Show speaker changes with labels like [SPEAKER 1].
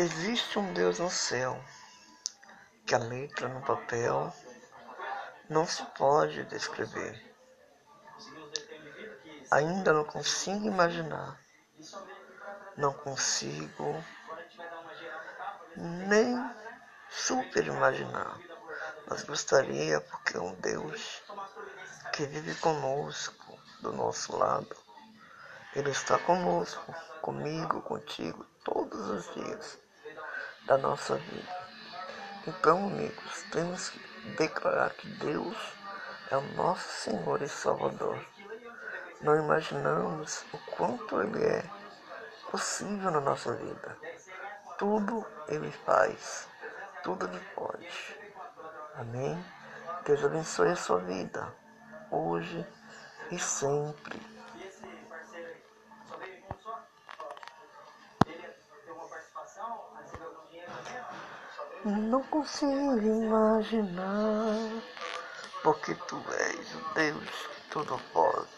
[SPEAKER 1] Existe um Deus no céu, que a letra no papel não se pode descrever. Ainda não consigo imaginar, não consigo nem super imaginar, mas gostaria porque é um Deus que vive conosco, do nosso lado. Ele está conosco, comigo, contigo, todos os dias da nossa vida. Então, amigos, temos que declarar que Deus é o nosso Senhor e Salvador. Não imaginamos o quanto Ele é possível na nossa vida. Tudo Ele faz, tudo Ele pode. Amém? Deus abençoe a sua vida, hoje e sempre. Não consigo imaginar, porque tu és o Deus que tudo pode.